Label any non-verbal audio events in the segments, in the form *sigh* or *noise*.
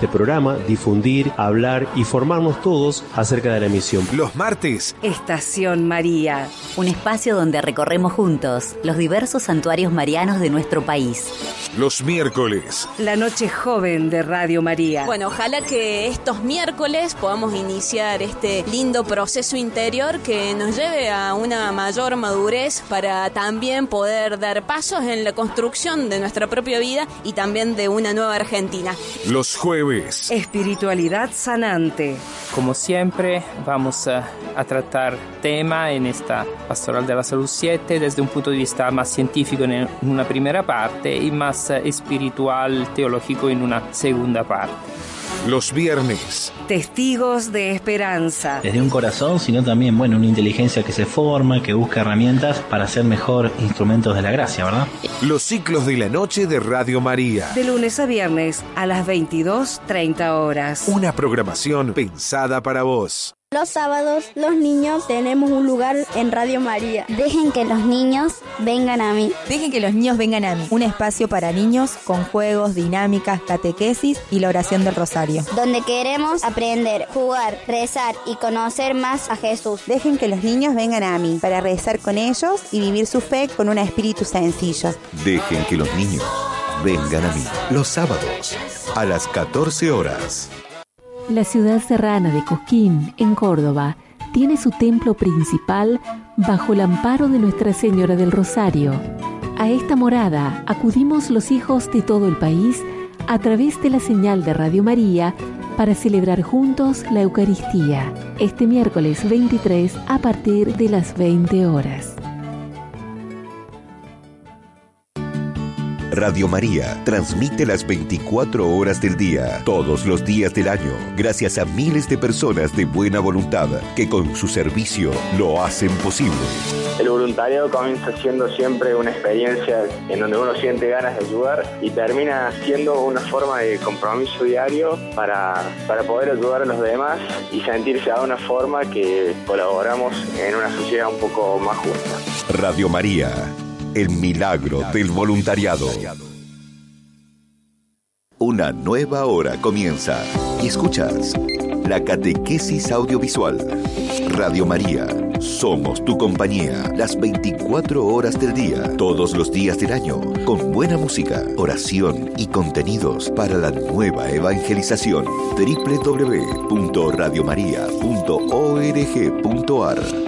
este programa, difundir, hablar y formarnos todos acerca de la emisión. Los martes. Estación María. Un espacio donde recorremos juntos los diversos santuarios marianos de nuestro país. Los miércoles. La noche joven de Radio María. Bueno, ojalá que estos miércoles podamos iniciar este lindo proceso interior que nos lleve a una mayor madurez para también poder dar pasos en la construcción de nuestra propia vida y también de una nueva Argentina. Los jueves Espiritualidad sanante. Como siempre, vamos a, a, tratar tema en esta Pastoral de la Salud 7 desde un punto de vista más científico en una primera parte y más espiritual, teológico en una segunda parte. Los viernes. Testigos de esperanza. Desde un corazón, sino también, bueno, una inteligencia que se forma, que busca herramientas para ser mejor instrumentos de la gracia, ¿verdad? Los ciclos de la noche de Radio María. De lunes a viernes a las 22.30 horas. Una programación pensada para vos. Los sábados los niños tenemos un lugar en Radio María. Dejen que los niños vengan a mí. Dejen que los niños vengan a mí. Un espacio para niños con juegos, dinámicas, catequesis y la oración del rosario. Donde queremos aprender, jugar, rezar y conocer más a Jesús. Dejen que los niños vengan a mí para rezar con ellos y vivir su fe con un espíritu sencillo. Dejen que los niños vengan a mí. Los sábados a las 14 horas. La ciudad serrana de Cosquín, en Córdoba, tiene su templo principal bajo el amparo de Nuestra Señora del Rosario. A esta morada acudimos los hijos de todo el país a través de la señal de Radio María para celebrar juntos la Eucaristía, este miércoles 23 a partir de las 20 horas. Radio María transmite las 24 horas del día, todos los días del año, gracias a miles de personas de buena voluntad que con su servicio lo hacen posible. El voluntariado comienza siendo siempre una experiencia en donde uno siente ganas de ayudar y termina siendo una forma de compromiso diario para, para poder ayudar a los demás y sentirse de una forma que colaboramos en una sociedad un poco más justa. Radio María el milagro del voluntariado. Una nueva hora comienza escuchas la catequesis audiovisual. Radio María, somos tu compañía las 24 horas del día, todos los días del año, con buena música, oración y contenidos para la nueva evangelización. www.radiomaria.org.ar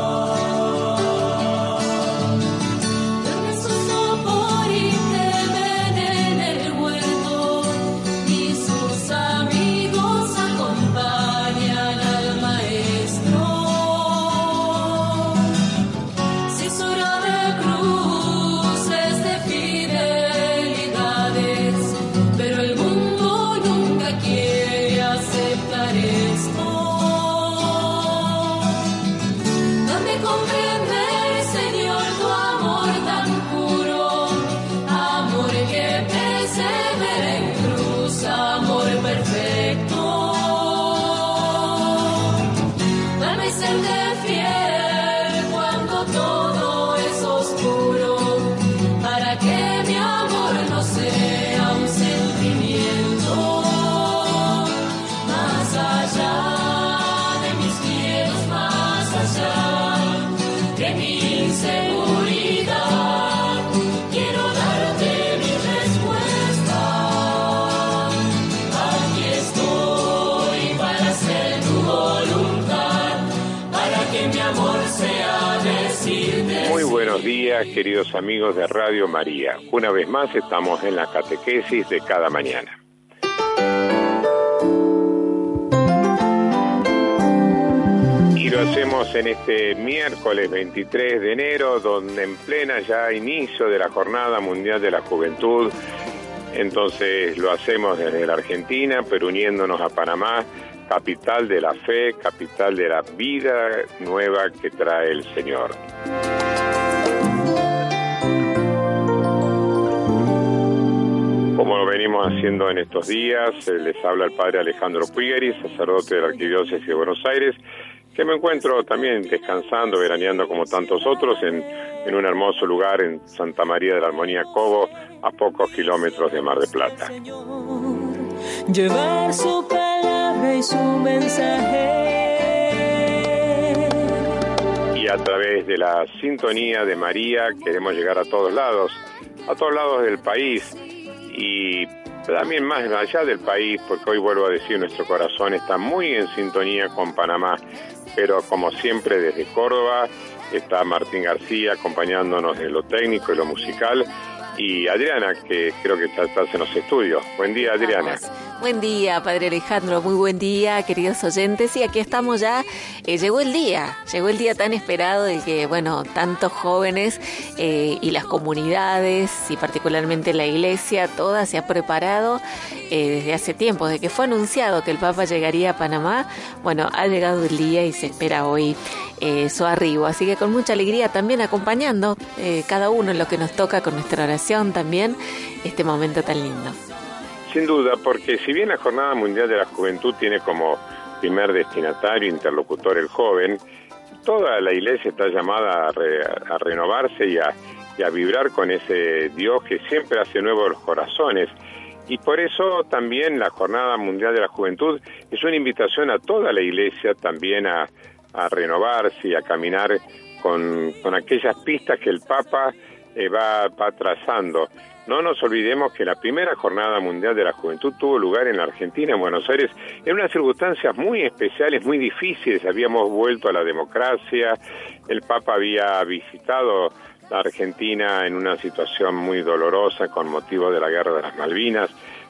Queridos amigos de Radio María. Una vez más estamos en la catequesis de cada mañana. Y lo hacemos en este miércoles 23 de enero, donde en plena ya inicio de la Jornada Mundial de la Juventud, entonces lo hacemos desde la Argentina, pero uniéndonos a Panamá, capital de la fe, capital de la vida nueva que trae el Señor. Como lo venimos haciendo en estos días, eh, les habla el padre Alejandro Puigeri, sacerdote de la Arquidiócesis de Buenos Aires, que me encuentro también descansando, veraneando como tantos otros en, en un hermoso lugar en Santa María de la Armonía Cobo, a pocos kilómetros de Mar de Plata. Llevar su palabra y su mensaje. Y a través de la sintonía de María queremos llegar a todos lados, a todos lados del país y también más allá del país, porque hoy vuelvo a decir, nuestro corazón está muy en sintonía con Panamá, pero como siempre desde Córdoba está Martín García acompañándonos en lo técnico y lo musical y Adriana, que creo que ya estás en los estudios. Buen día, Adriana. Buen día, Padre Alejandro, muy buen día, queridos oyentes. Y aquí estamos ya, eh, llegó el día, llegó el día tan esperado del que, bueno, tantos jóvenes eh, y las comunidades y particularmente la iglesia, toda se ha preparado eh, desde hace tiempo, desde que fue anunciado que el Papa llegaría a Panamá. Bueno, ha llegado el día y se espera hoy su arribo. Así que con mucha alegría también acompañando cada uno en lo que nos toca con nuestra oración también este momento tan lindo. Sin duda, porque si bien la Jornada Mundial de la Juventud tiene como primer destinatario, interlocutor el joven, toda la iglesia está llamada a, re- renovarse y a, vibrar con ese Dios que siempre hace nuevos los corazones. Y por eso también la Jornada Mundial de la Juventud es una invitación a toda la iglesia también a, renovarse y a caminar con, aquellas pistas que el Papa eh, va trazando. No nos olvidemos que la primera jornada mundial de la juventud tuvo lugar en la Argentina, en Buenos Aires, en unas circunstancias muy especiales, muy difíciles. Habíamos vuelto a la democracia, el Papa había visitado la Argentina en una situación muy dolorosa con motivo de la guerra de las Malvinas,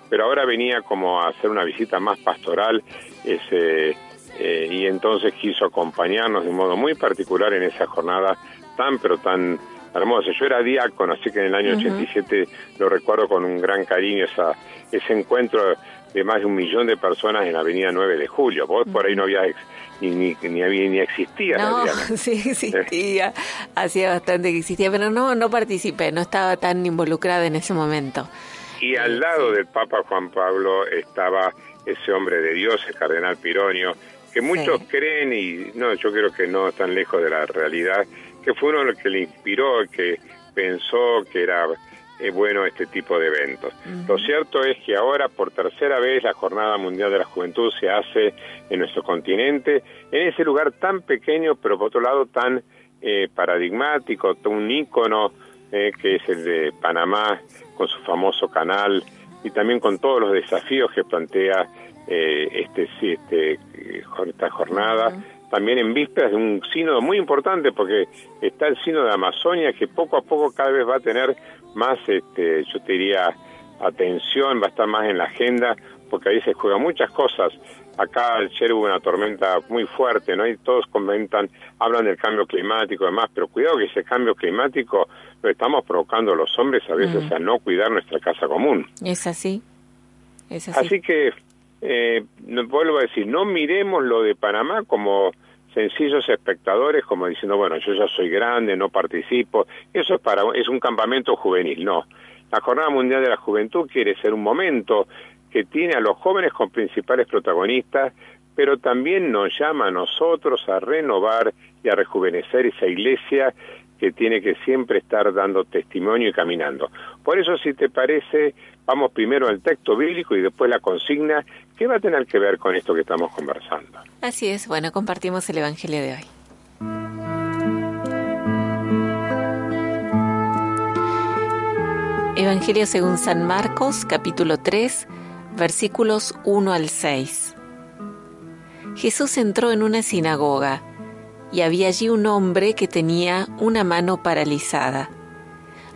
pero ahora venía como a hacer una visita más pastoral ese, eh, y entonces quiso acompañarnos de un modo muy particular en esa jornada tan pero tan hermosa. Yo era diácono, así que en el año Ujú. 87 lo recuerdo con un gran cariño esa, ese encuentro de más de un millón de personas en la avenida 9 de julio. Vos por ahí no había ni, ni, ni, había, ni existía. *laughs* No, sí existía, hacía bastante que existía, pero no, no participé, no estaba tan involucrada en ese momento. Y al lado del Papa Juan Pablo estaba ese hombre de Dios, el cardenal Pironio, que muchos creen, y no, yo creo que no están lejos de la realidad, que fue uno el que le inspiró, que pensó que era eh, bueno este tipo de eventos. Lo cierto es que ahora, por tercera vez, la Jornada Mundial de la Juventud se hace en nuestro continente, en ese lugar tan pequeño, pero por otro lado tan eh, paradigmático, un ícono eh, que es el de Panamá, con su famoso canal y también con todos los desafíos que plantea eh, este, este, eh, esta jornada. También en vísperas de un sínodo muy importante, porque está el sínodo de Amazonia, que poco a poco cada vez va a tener más, este, yo te diría, atención, va a estar más en la agenda, porque ahí se juegan muchas cosas. Acá ayer hubo una tormenta muy fuerte, ¿no? Y todos comentan, hablan del cambio climático y demás, pero cuidado que ese cambio climático lo estamos provocando los hombres a veces Mm. a no cuidar nuestra casa común. Es así, es así. Así que, eh, vuelvo a decir, no miremos lo de Panamá como sencillos espectadores, como diciendo, bueno, yo ya soy grande, no participo. Eso es para es un campamento juvenil, no. La Jornada Mundial de la Juventud quiere ser un momento que tiene a los jóvenes como principales protagonistas, pero también nos llama a nosotros a renovar y a rejuvenecer esa iglesia que tiene que siempre estar dando testimonio y caminando. Por eso, si te parece, vamos primero al texto bíblico y después la consigna, que va a tener que ver con esto que estamos conversando. Así es, bueno, compartimos el Evangelio de hoy. Evangelio según San Marcos, capítulo 3, versículos 1 al 6. Jesús entró en una sinagoga y había allí un hombre que tenía una mano paralizada.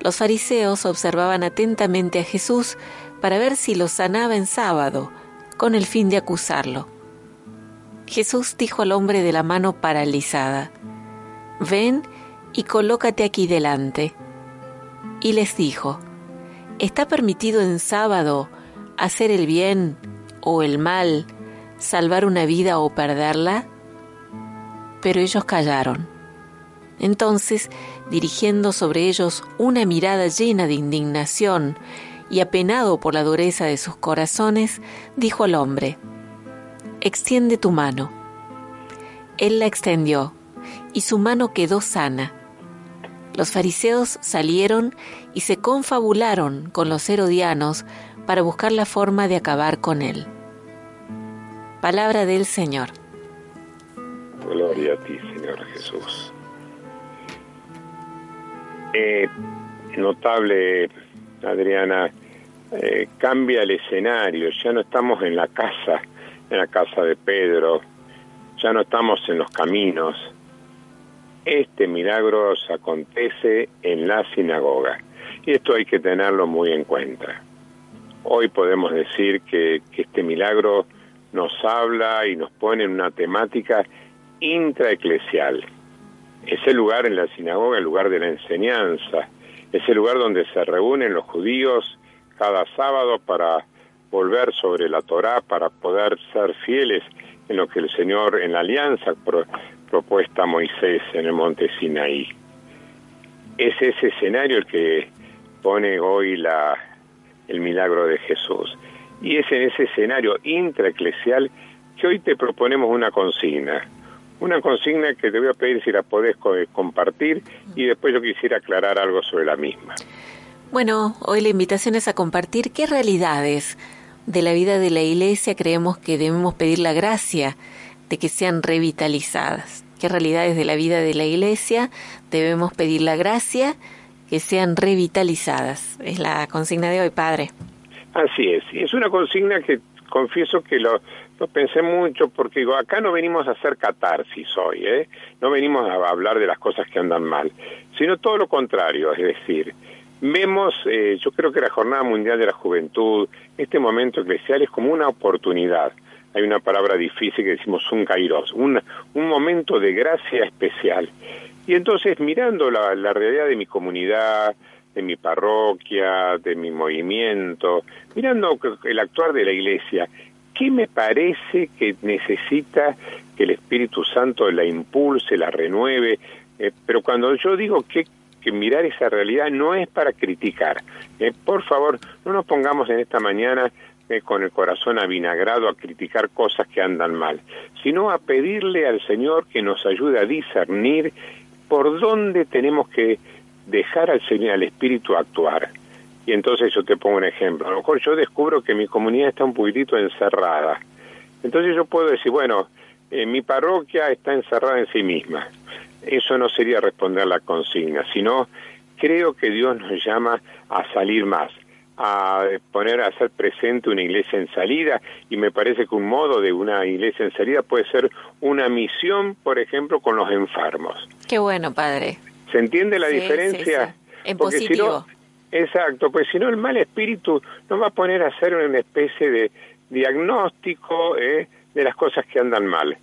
Los fariseos observaban atentamente a Jesús para ver si lo sanaba en sábado, con el fin de acusarlo. Jesús dijo al hombre de la mano paralizada, Ven y colócate aquí delante. Y les dijo, ¿está permitido en sábado hacer el bien o el mal, salvar una vida o perderla? Pero ellos callaron. Entonces, dirigiendo sobre ellos una mirada llena de indignación y apenado por la dureza de sus corazones, dijo al hombre, Extiende tu mano. Él la extendió, y su mano quedó sana. Los fariseos salieron y se confabularon con los herodianos para buscar la forma de acabar con él. Palabra del Señor. Gloria a ti, Señor Jesús. Eh, notable, Adriana, eh, cambia el escenario, ya no estamos en la casa, en la casa de Pedro, ya no estamos en los caminos. Este milagro se acontece en la sinagoga y esto hay que tenerlo muy en cuenta. Hoy podemos decir que, que este milagro nos habla y nos pone en una temática intraeclesial. Es el lugar en la sinagoga, el lugar de la enseñanza, es el lugar donde se reúnen los judíos cada sábado para volver sobre la Torá, para poder ser fieles en lo que el Señor, en la alianza propuesta a Moisés en el monte Sinaí. Es ese escenario el que pone hoy la, el milagro de Jesús. Y es en ese escenario intraeclesial que hoy te proponemos una consigna. Una consigna que te voy a pedir si la podés compartir y después yo quisiera aclarar algo sobre la misma. Bueno, hoy la invitación es a compartir qué realidades de la vida de la Iglesia creemos que debemos pedir la gracia de que sean revitalizadas. ¿Qué realidades de la vida de la Iglesia debemos pedir la gracia que sean revitalizadas? Es la consigna de hoy, Padre. Así es, es una consigna que confieso que lo, lo pensé mucho porque digo, acá no venimos a hacer catarsis hoy, ¿eh? no venimos a hablar de las cosas que andan mal, sino todo lo contrario, es decir, vemos, eh, yo creo que la Jornada Mundial de la Juventud, este momento eclesial es como una oportunidad. Hay una palabra difícil que decimos un kairos, un, un momento de gracia especial. Y entonces mirando la, la realidad de mi comunidad, de mi parroquia, de mi movimiento, mirando el actuar de la iglesia, ¿qué me parece que necesita que el Espíritu Santo la impulse, la renueve? Eh, pero cuando yo digo que, mirar esa realidad no es para criticar, eh, por favor, no nos pongamos en esta mañana eh, con el corazón avinagrado a criticar cosas que andan mal, sino a pedirle al Señor que nos ayude a discernir por dónde tenemos que dejar al Señor, al Espíritu actuar. Y entonces yo te pongo un ejemplo. A lo mejor yo descubro que mi comunidad está un poquitito encerrada. Entonces yo puedo decir, bueno, eh, mi parroquia está encerrada en sí misma. Eso no sería responder la consigna, sino creo que Dios nos llama a salir más, a poner a ser presente una iglesia en salida y me parece que un modo de una iglesia en salida puede ser una misión, por ejemplo, con los enfermos. Qué bueno, padre. ¿Se entiende la Sí, diferencia? sí, sí. En Porque si positivo. no, exacto, pues si no el mal espíritu nos va a poner a hacer una especie de diagnóstico eh, de las cosas que andan mal.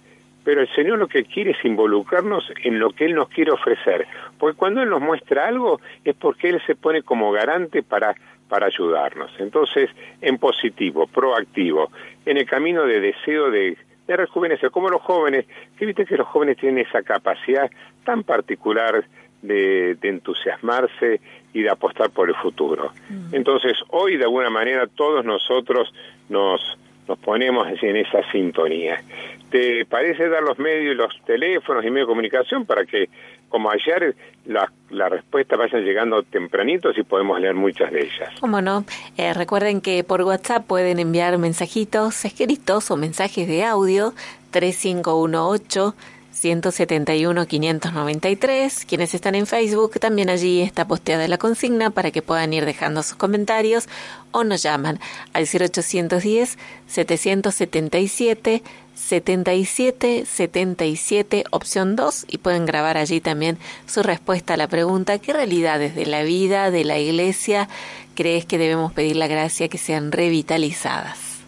Pero el Señor lo que quiere es involucrarnos en lo que Él nos quiere ofrecer. Porque cuando Él nos muestra algo es porque Él se pone como garante para, para ayudarnos. Entonces, en positivo, proactivo, en el camino de deseo de, de rejuvenecer, como los jóvenes, que viste que los jóvenes tienen esa capacidad tan particular de, de entusiasmarse y de apostar por el futuro. Entonces, hoy de alguna manera todos nosotros nos, nos ponemos en esa sintonía. ¿Te parece dar los medios, los teléfonos y medios de comunicación para que, como ayer, las la respuestas vayan llegando tempranitos y podemos leer muchas de ellas? Cómo no. Eh, recuerden que por WhatsApp pueden enviar mensajitos escritos o mensajes de audio 3518 171 593. Quienes están en Facebook, también allí está posteada la consigna para que puedan ir dejando sus comentarios o nos llaman al 0810 777 77 77 opción 2 y pueden grabar allí también su respuesta a la pregunta ¿qué realidades de la vida, de la iglesia crees que debemos pedir la gracia que sean revitalizadas?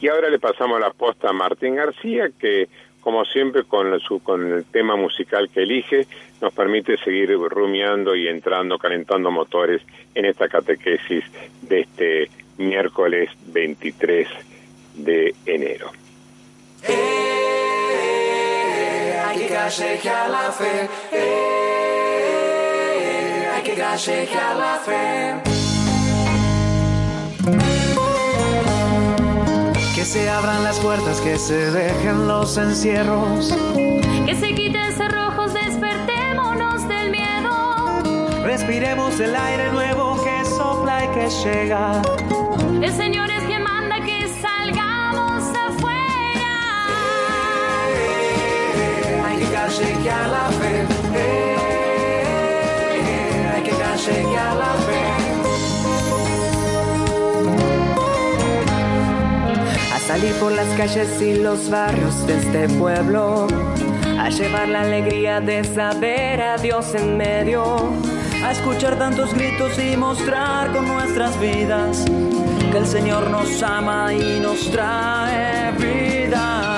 Y ahora le pasamos la posta a Martín García que como siempre con, el tema musical que elige, nos permite seguir rumiando y entrando, calentando motores en esta catequesis de este miércoles 23 de enero. Eh, hay que la fe, eh, hay que la fe. Que se abran las puertas, que se dejen los encierros. Que se quiten cerrojos, despertémonos del miedo. Respiremos el aire nuevo que sopla y que llega. El Señor es quien manda que salgamos afuera. hay que callejear la fe. hay que callejear la fe. Salir por las calles y los barrios de este pueblo, a llevar la alegría de saber a Dios en medio, a escuchar tantos gritos y mostrar con nuestras vidas que el Señor nos ama y nos trae vida.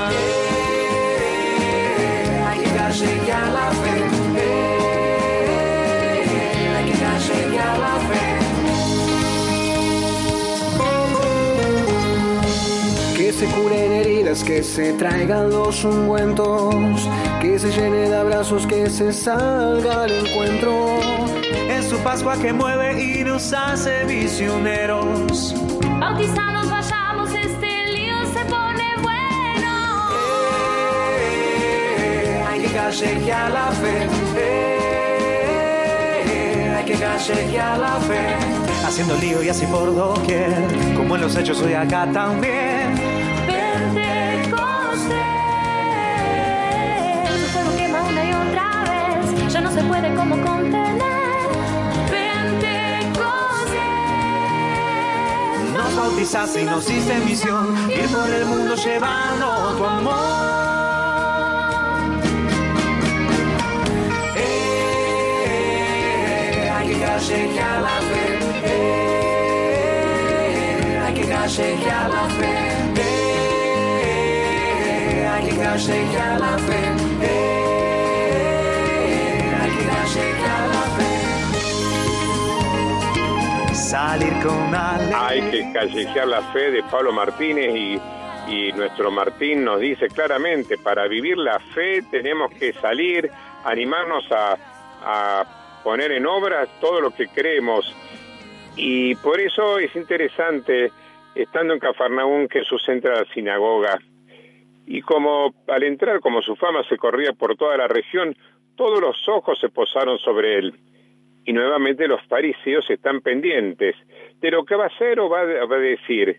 Se curen heridas, que se traigan los ungüentos, que se llene de abrazos, que se salga al encuentro. Es su Pascua que mueve y nos hace visioneros. Bautizados vayamos, este lío se pone bueno. hay que callejear la fe. hay que callejear la fe. Haciendo lío y así por doquier, como en los hechos hoy acá también. Puede como contener. Pentecostés. Nos bautizas y nos hiciste misión, ir por el mundo llevando tu amor. Eh, hay que callejear la fe. Eh, hay que callejear la fe. Eh, hay que callejear la fe. Hay que callejear la fe de Pablo Martínez y, y nuestro Martín nos dice claramente, para vivir la fe tenemos que salir, animarnos a, a poner en obra todo lo que creemos. Y por eso es interesante, estando en Cafarnaún, que Jesús entra a la sinagoga. Y como al entrar, como su fama se corría por toda la región, todos los ojos se posaron sobre él y nuevamente los fariseos están pendientes de lo que va a hacer o va a decir,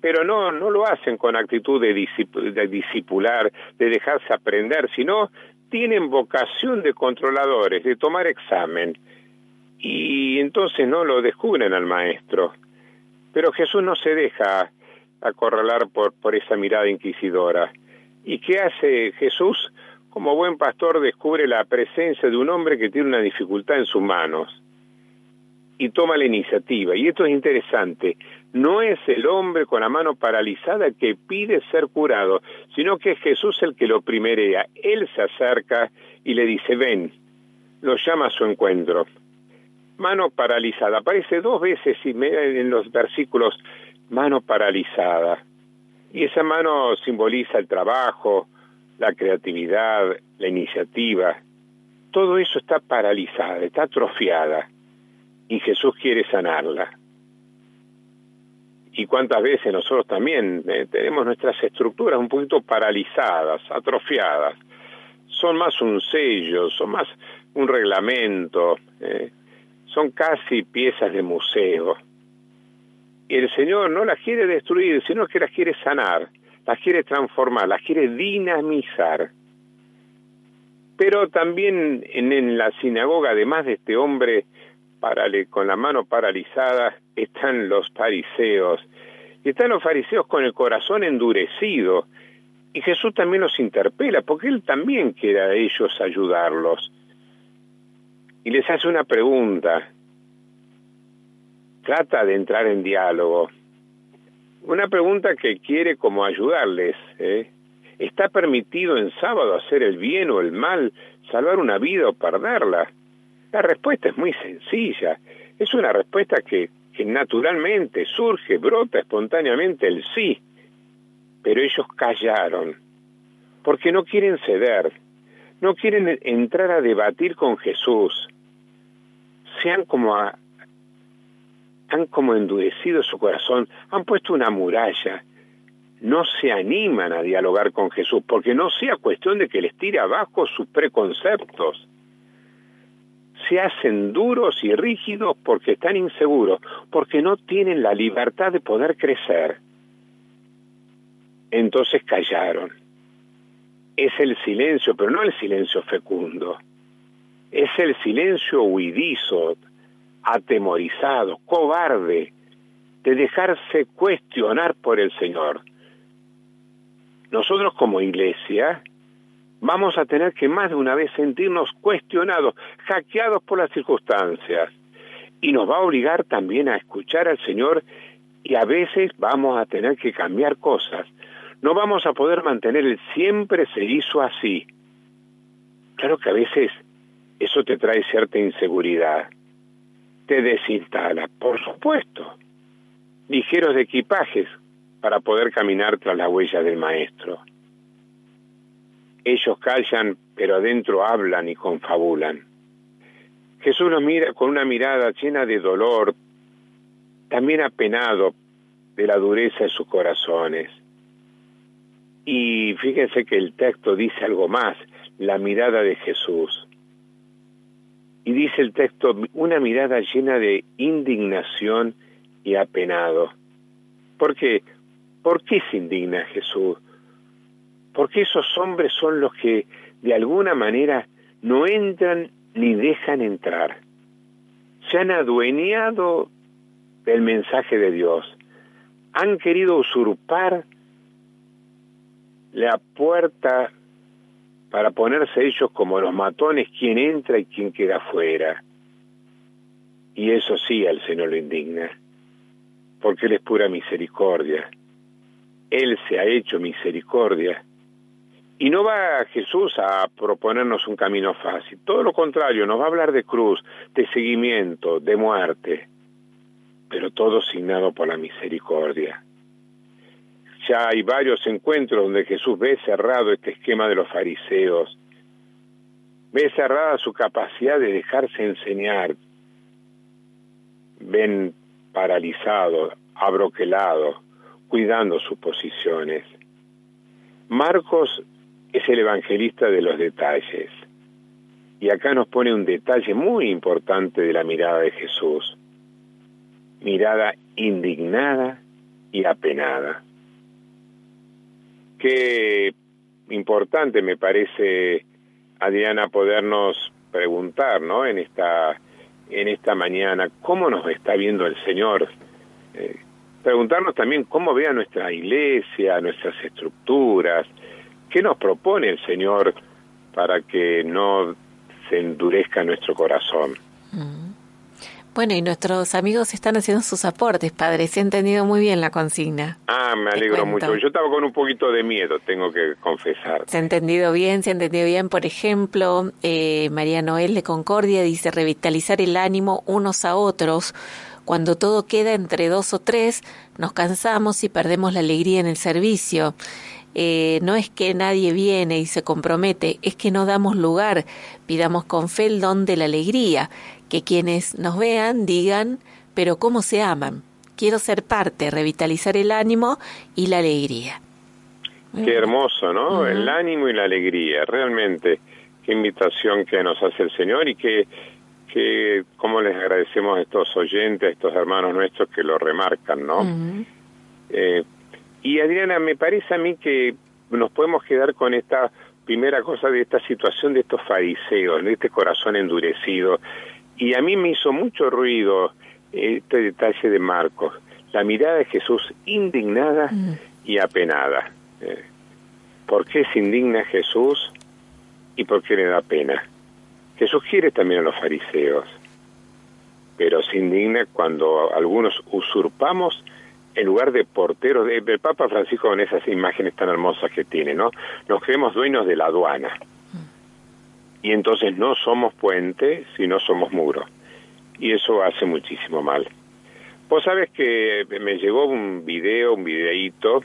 pero no, no lo hacen con actitud de, discipular, de dejarse aprender, sino tienen vocación de controladores, de tomar examen, y entonces no lo descubren al maestro. Pero Jesús no se deja acorralar por, por esa mirada inquisidora. ¿Y qué hace Jesús? Como buen pastor descubre la presencia de un hombre que tiene una dificultad en sus manos y toma la iniciativa. Y esto es interesante, no es el hombre con la mano paralizada que pide ser curado, sino que es Jesús el que lo primerea. Él se acerca y le dice, ven, lo llama a su encuentro. Mano paralizada, aparece dos veces en los versículos, mano paralizada. Y esa mano simboliza el trabajo, la creatividad, la iniciativa, todo eso está paralizada, está atrofiada y Jesús quiere sanarla. y cuántas veces nosotros también eh, tenemos nuestras estructuras un poquito paralizadas, atrofiadas. Son más un sello, son más un reglamento, eh, son casi piezas de museo. Y el Señor no las quiere destruir, sino que las quiere sanar, las quiere transformar, las quiere dinamizar. Pero también en, la sinagoga, además de este hombre con la mano paralizada, están los fariseos. Y están los fariseos con el corazón endurecido. Y Jesús también los interpela, porque él también quiere a ellos ayudarlos. Y les hace una pregunta. Trata de entrar en diálogo. Una pregunta que quiere como ayudarles. ¿eh? ¿Está permitido en sábado hacer el bien o el mal, salvar una vida o perderla? La respuesta es muy sencilla. Es una respuesta que, naturalmente surge, brota espontáneamente el sí. Pero ellos callaron, porque no quieren ceder, no quieren entrar a debatir con Jesús. Se han como, han como endurecido su corazón, han puesto una muralla, no se animan a dialogar con Jesús, porque no sea cuestión de que les tire abajo sus preconceptos se hacen duros y rígidos porque están inseguros, porque no tienen la libertad de poder crecer. Entonces callaron. Es el silencio, pero no el silencio fecundo. Es el silencio huidizo, atemorizado, cobarde, de dejarse cuestionar por el Señor. Nosotros como iglesia vamos a tener que más de una vez sentirnos cuestionados, hackeados por las circunstancias. Y nos va a obligar también a escuchar al Señor y a veces vamos a tener que cambiar cosas. No vamos a poder mantener el siempre se hizo así. Claro que a veces eso te trae cierta inseguridad. Te desinstala, por supuesto. Ligeros equipajes para poder caminar tras la huella del Maestro ellos callan, pero adentro hablan y confabulan. Jesús nos mira con una mirada llena de dolor, también apenado de la dureza de sus corazones. Y fíjense que el texto dice algo más, la mirada de Jesús. Y dice el texto, una mirada llena de indignación y apenado. ¿Por qué? ¿Por qué se indigna Jesús? porque esos hombres son los que de alguna manera no entran ni dejan entrar. Se han adueñado del mensaje de Dios, han querido usurpar la puerta para ponerse ellos como los matones, quien entra y quien queda fuera. Y eso sí al Señor lo indigna, porque Él es pura misericordia. Él se ha hecho misericordia y no va Jesús a proponernos un camino fácil, todo lo contrario, nos va a hablar de cruz, de seguimiento, de muerte, pero todo signado por la misericordia. Ya hay varios encuentros donde Jesús ve cerrado este esquema de los fariseos, ve cerrada su capacidad de dejarse enseñar, ven paralizado, abroquelado, cuidando sus posiciones. Marcos es el evangelista de los detalles. Y acá nos pone un detalle muy importante de la mirada de Jesús. Mirada indignada y apenada. Qué importante me parece, Adriana, podernos preguntar, ¿no? En esta, en esta mañana, ¿cómo nos está viendo el Señor? Eh, preguntarnos también cómo ve a nuestra iglesia, nuestras estructuras, ¿Qué nos propone el Señor para que no se endurezca nuestro corazón? Mm. Bueno, y nuestros amigos están haciendo sus aportes, padre. Se ha entendido muy bien la consigna. Ah, me alegro mucho. Yo estaba con un poquito de miedo, tengo que confesar. Se ha entendido bien, se ha entendido bien. Por ejemplo, eh, María Noel de Concordia dice revitalizar el ánimo unos a otros. Cuando todo queda entre dos o tres, nos cansamos y perdemos la alegría en el servicio. Eh, no es que nadie viene y se compromete, es que no damos lugar, pidamos con fe el don de la alegría, que quienes nos vean digan, pero ¿cómo se aman? quiero ser parte, revitalizar el ánimo y la alegría. Qué hermoso, ¿no? El ánimo y la alegría, realmente. Qué invitación que nos hace el Señor y que, que cómo les agradecemos a estos oyentes, a estos hermanos nuestros que lo remarcan, ¿no? Eh, y Adriana, me parece a mí que nos podemos quedar con esta primera cosa de esta situación de estos fariseos, de este corazón endurecido. Y a mí me hizo mucho ruido este detalle de Marcos, la mirada de Jesús indignada y apenada. Eh, ¿Por qué se indigna Jesús y por qué le da pena? Jesús quiere también a los fariseos, pero se indigna cuando algunos usurpamos en lugar de porteros. De, el Papa Francisco con esas imágenes tan hermosas que tiene, ¿no? Nos creemos dueños de la aduana. Y entonces no somos puente, sino somos muro. Y eso hace muchísimo mal. Vos sabes que me llegó un video, un videíto,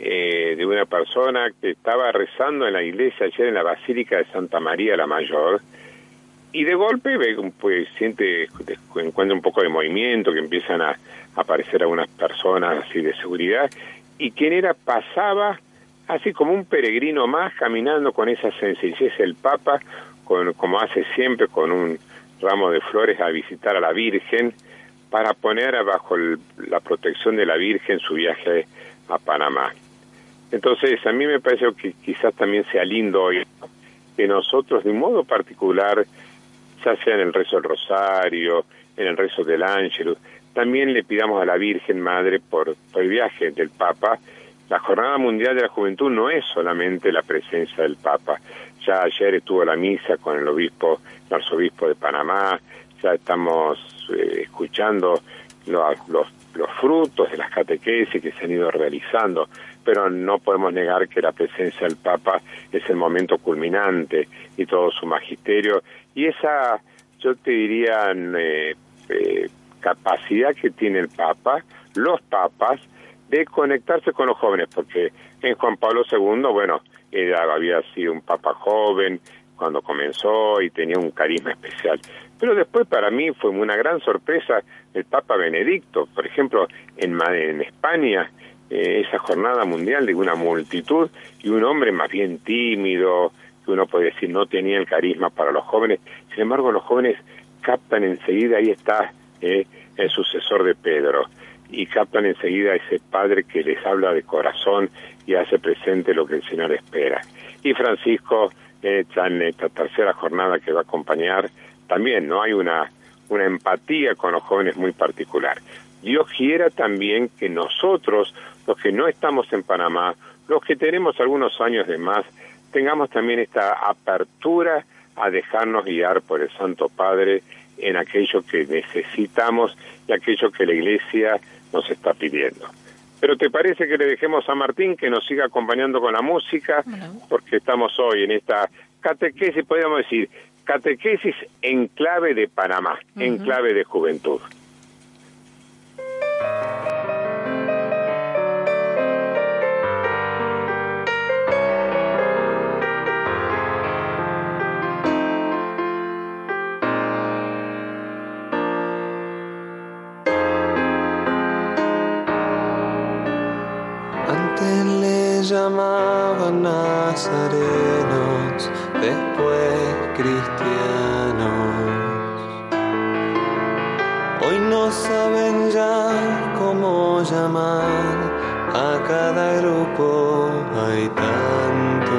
eh, de una persona que estaba rezando en la iglesia ayer en la Basílica de Santa María la Mayor y de golpe ve, pues siente encuentra un poco de movimiento que empiezan a, aparecer algunas personas así de seguridad y quien era pasaba así como un peregrino más caminando con esa sencillez el Papa con, como hace siempre con un ramo de flores a visitar a la Virgen para poner bajo la protección de la Virgen su viaje a Panamá. Entonces, a mí me parece que quizás también sea lindo hoy que nosotros, de un modo particular, ya sea en el rezo del Rosario, en el rezo del Ángelus, también le pidamos a la Virgen Madre por, por el viaje del Papa. La Jornada Mundial de la Juventud no es solamente la presencia del Papa. Ya ayer estuvo la misa con el obispo, el arzobispo de Panamá, ya estamos eh, escuchando los, los, frutos de las catequesis que se han ido realizando. Pero no podemos negar que la presencia del Papa es el momento culminante y todo su magisterio. Y esa, yo te diría, eh, eh, capacidad que tiene el Papa, los papas, de conectarse con los jóvenes, porque en Juan Pablo II, bueno, era, había sido un papa joven cuando comenzó y tenía un carisma especial. Pero después para mí fue una gran sorpresa el Papa Benedicto, por ejemplo, en, en España, eh, esa jornada mundial de una multitud y un hombre más bien tímido, que uno puede decir no tenía el carisma para los jóvenes, sin embargo los jóvenes captan enseguida, ahí está eh, el sucesor de Pedro, y captan enseguida ese padre que les habla de corazón y hace presente lo que el Señor espera. Y Francisco, eh, en esta tercera jornada que va a acompañar, también no hay una, una empatía con los jóvenes muy particular. Dios quiera también que nosotros los que no estamos en Panamá, los que tenemos algunos años de más, tengamos también esta apertura a dejarnos guiar por el Santo Padre en aquello que necesitamos y aquello que la Iglesia nos está pidiendo. Pero ¿te parece que le dejemos a Martín que nos siga acompañando con la música? Porque estamos hoy en esta catequesis, podríamos decir, catequesis en clave de Panamá, en clave de juventud. Llamaban nazarenos, después cristianos. Hoy no saben ya cómo llamar a cada grupo, hay tantos.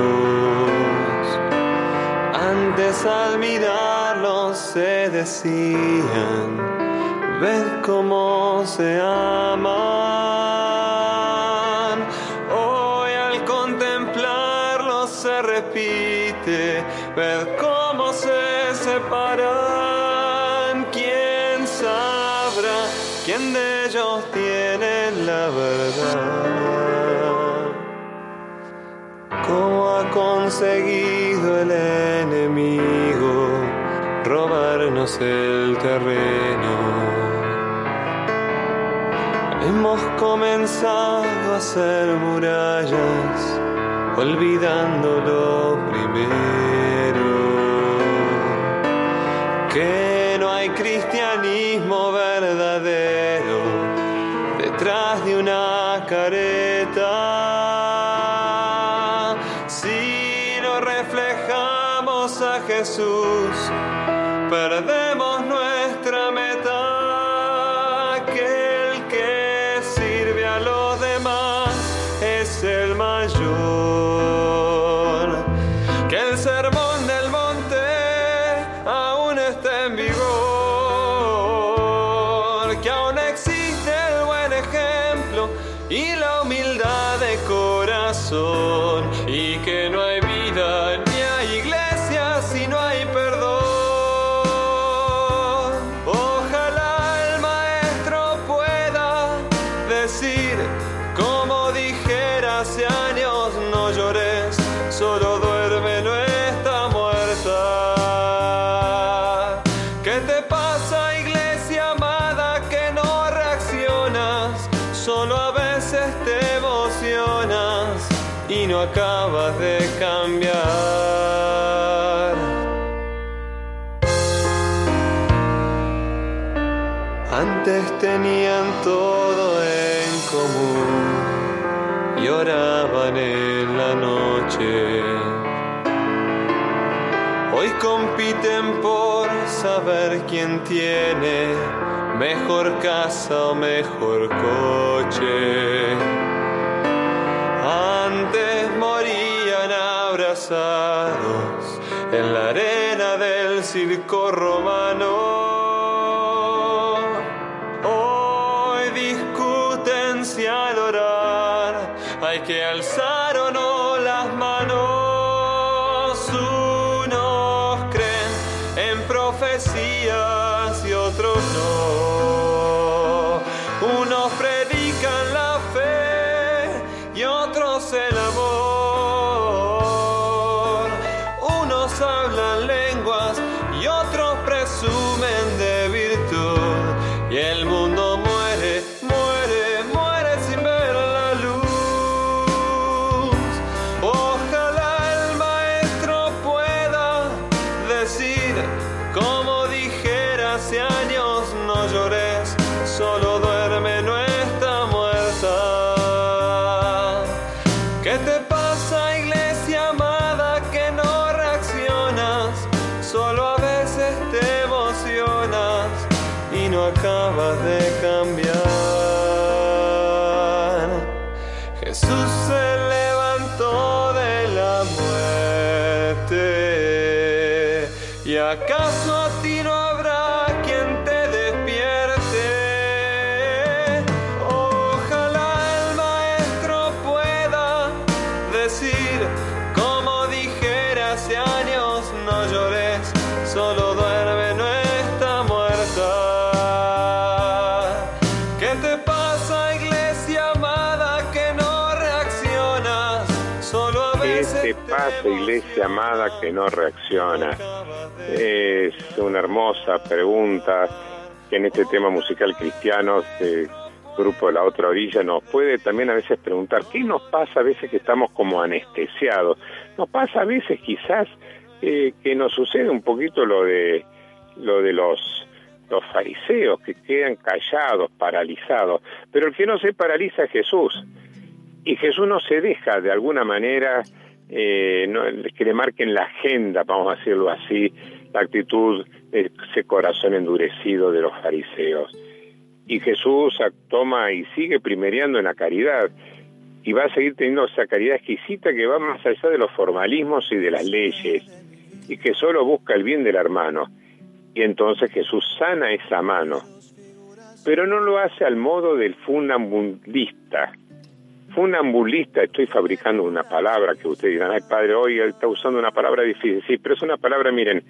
Antes al mirarlos se decían, ves cómo se aman. Ver cómo se separan. ¿Quién sabrá quién de ellos tiene la verdad? ¿Cómo ha conseguido el enemigo robarnos el terreno? Hemos comenzado a hacer murallas, olvidando lo primero, cristianismo verdadero detrás de una careta. Si no reflejamos a Jesús, perdemos nuestra mejor casa o mejor coche. Antes morían abrazados en la arena del circo romano. Unos predican Es una hermosa pregunta que en este tema musical cristiano, este grupo de la otra orilla, nos puede también a veces preguntar, ¿qué nos pasa a veces que estamos como anestesiados? Nos pasa a veces quizás eh, que nos sucede un poquito lo de, lo de los fariseos que quedan callados, paralizados, pero el que no se paraliza es Jesús. Y Jesús no se deja de alguna manera eh, no, que le marquen la agenda, vamos a decirlo así, la actitud ese corazón endurecido de los fariseos. Y Jesús toma y sigue primereando en la caridad y va a seguir teniendo esa caridad exquisita que va más allá de los formalismos y de las leyes y que solo busca el bien del hermano. Y entonces Jesús sana esa mano, pero no lo hace al modo del funambulista. Funambulista, estoy fabricando una palabra que ustedes dirán, ay padre, hoy está usando una palabra difícil, sí, pero es una palabra, miren,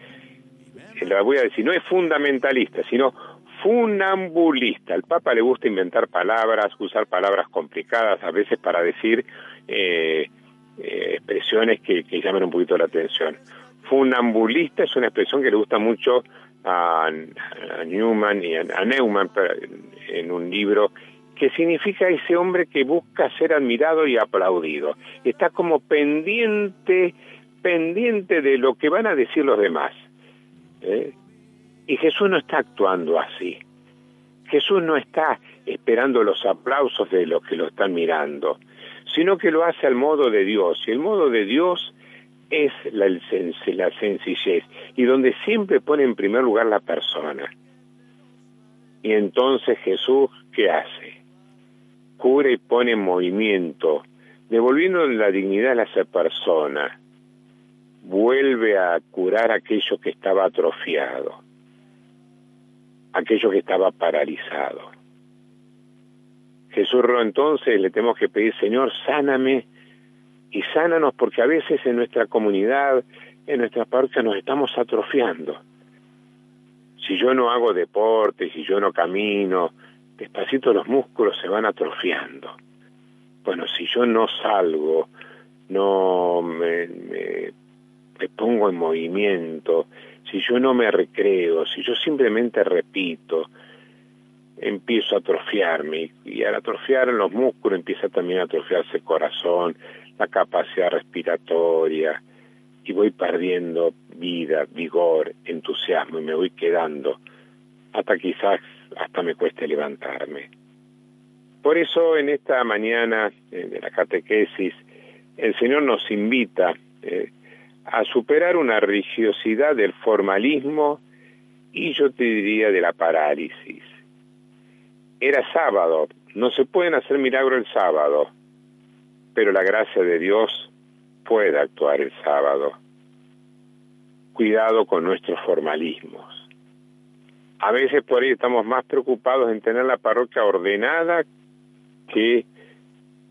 la voy a decir, no es fundamentalista, sino funambulista. Al Papa le gusta inventar palabras, usar palabras complicadas a veces para decir eh, eh, expresiones que, que llaman un poquito la atención. Funambulista es una expresión que le gusta mucho a, a Newman y a, a Neumann en un libro que significa ese hombre que busca ser admirado y aplaudido. Está como pendiente, pendiente de lo que van a decir los demás. ¿eh? Y Jesús no está actuando así. Jesús no está esperando los aplausos de los que lo están mirando, sino que lo hace al modo de Dios. Y el modo de Dios es la, la sencillez y donde siempre pone en primer lugar la persona. Y entonces Jesús, ¿qué hace? Cura y pone en movimiento, devolviendo la dignidad a esa persona. Vuelve a curar aquello que estaba atrofiado, aquello que estaba paralizado. Jesús entonces le tenemos que pedir, Señor, sáname y sánanos porque a veces en nuestra comunidad, en nuestra parroquia nos estamos atrofiando. Si yo no hago deporte, si yo no camino, despacito los músculos se van atrofiando. Bueno, si yo no salgo, no me, me, pongo en movimiento, si yo no me recreo, si yo simplemente repito, empiezo a atrofiarme y al atrofiar en los músculos empieza también a atrofiarse el corazón, la capacidad respiratoria y voy perdiendo vida, vigor, entusiasmo y me voy quedando hasta quizás hasta me cueste levantarme. Por eso en esta mañana eh, de la catequesis el Señor nos invita eh, a superar una religiosidad del formalismo y yo te diría de la parálisis. Era sábado, no se pueden hacer milagros el sábado, pero la gracia de Dios puede actuar el sábado. Cuidado con nuestros formalismos. A veces por ahí estamos más preocupados en tener la parroquia ordenada que,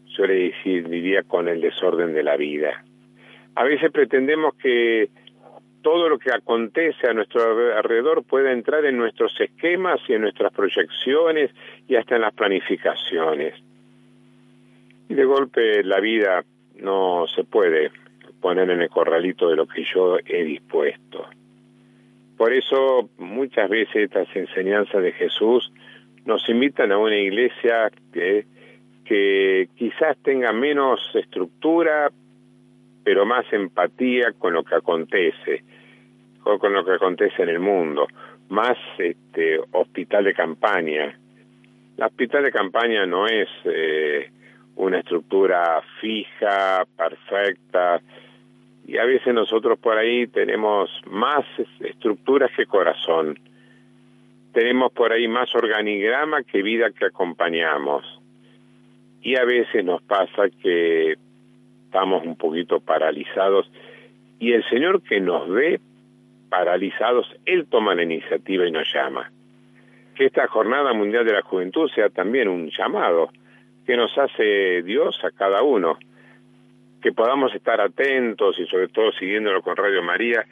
suele decir, diría, con el desorden de la vida. A veces pretendemos que todo lo que acontece a nuestro alrededor pueda entrar en nuestros esquemas y en nuestras proyecciones y hasta en las planificaciones. Y de golpe la vida no se puede poner en el corralito de lo que yo he dispuesto. Por eso muchas veces estas enseñanzas de Jesús nos invitan a una iglesia que, quizás tenga menos estructura, pero más empatía con lo que acontece, con lo que acontece en el mundo, más este hospital de campaña. El hospital de campaña no es eh, una estructura fija, perfecta, y a veces nosotros por ahí tenemos más estructuras que corazón. Tenemos por ahí más organigrama que vida que acompañamos. Y a veces nos pasa que estamos un poquito paralizados y el Señor que nos ve paralizados, Él toma la iniciativa y nos llama. Que esta Jornada Mundial de la Juventud sea también un llamado que nos hace Dios a cada uno, que podamos estar atentos y sobre todo siguiéndolo con Radio María,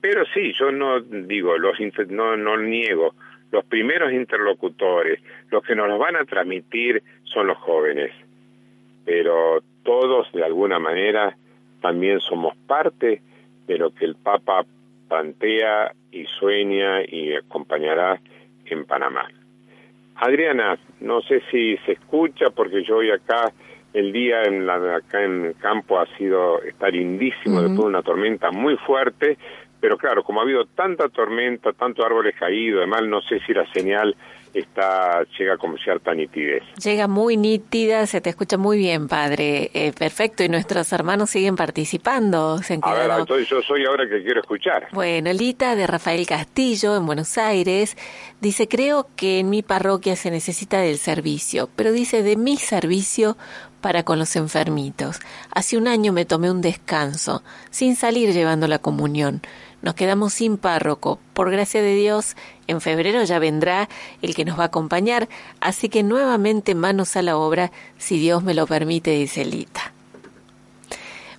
pero sí, yo no digo, los no, no niego, los primeros interlocutores, los que nos los van a transmitir son los jóvenes, pero todos de alguna manera también somos parte de lo que el Papa plantea y sueña y acompañará en Panamá. Adriana, no sé si se escucha porque yo hoy acá el día en la, acá en el campo ha sido está lindísimo después de una tormenta muy fuerte, pero claro, como ha habido tanta tormenta, tantos árboles caídos, además no sé si la señal está llega con cierta nitidez. Llega muy nítida, se te escucha muy bien, padre. Eh, perfecto, y nuestros hermanos siguen participando. Se han A ver, entonces yo soy ahora que quiero escuchar. Bueno, Lita de Rafael Castillo en Buenos Aires dice, creo que en mi parroquia se necesita del servicio, pero dice de mi servicio para con los enfermitos. Hace un año me tomé un descanso, sin salir llevando la comunión. Nos quedamos sin párroco. Por gracia de Dios, en febrero ya vendrá el que nos va a acompañar, así que nuevamente manos a la obra, si Dios me lo permite, dice Lita.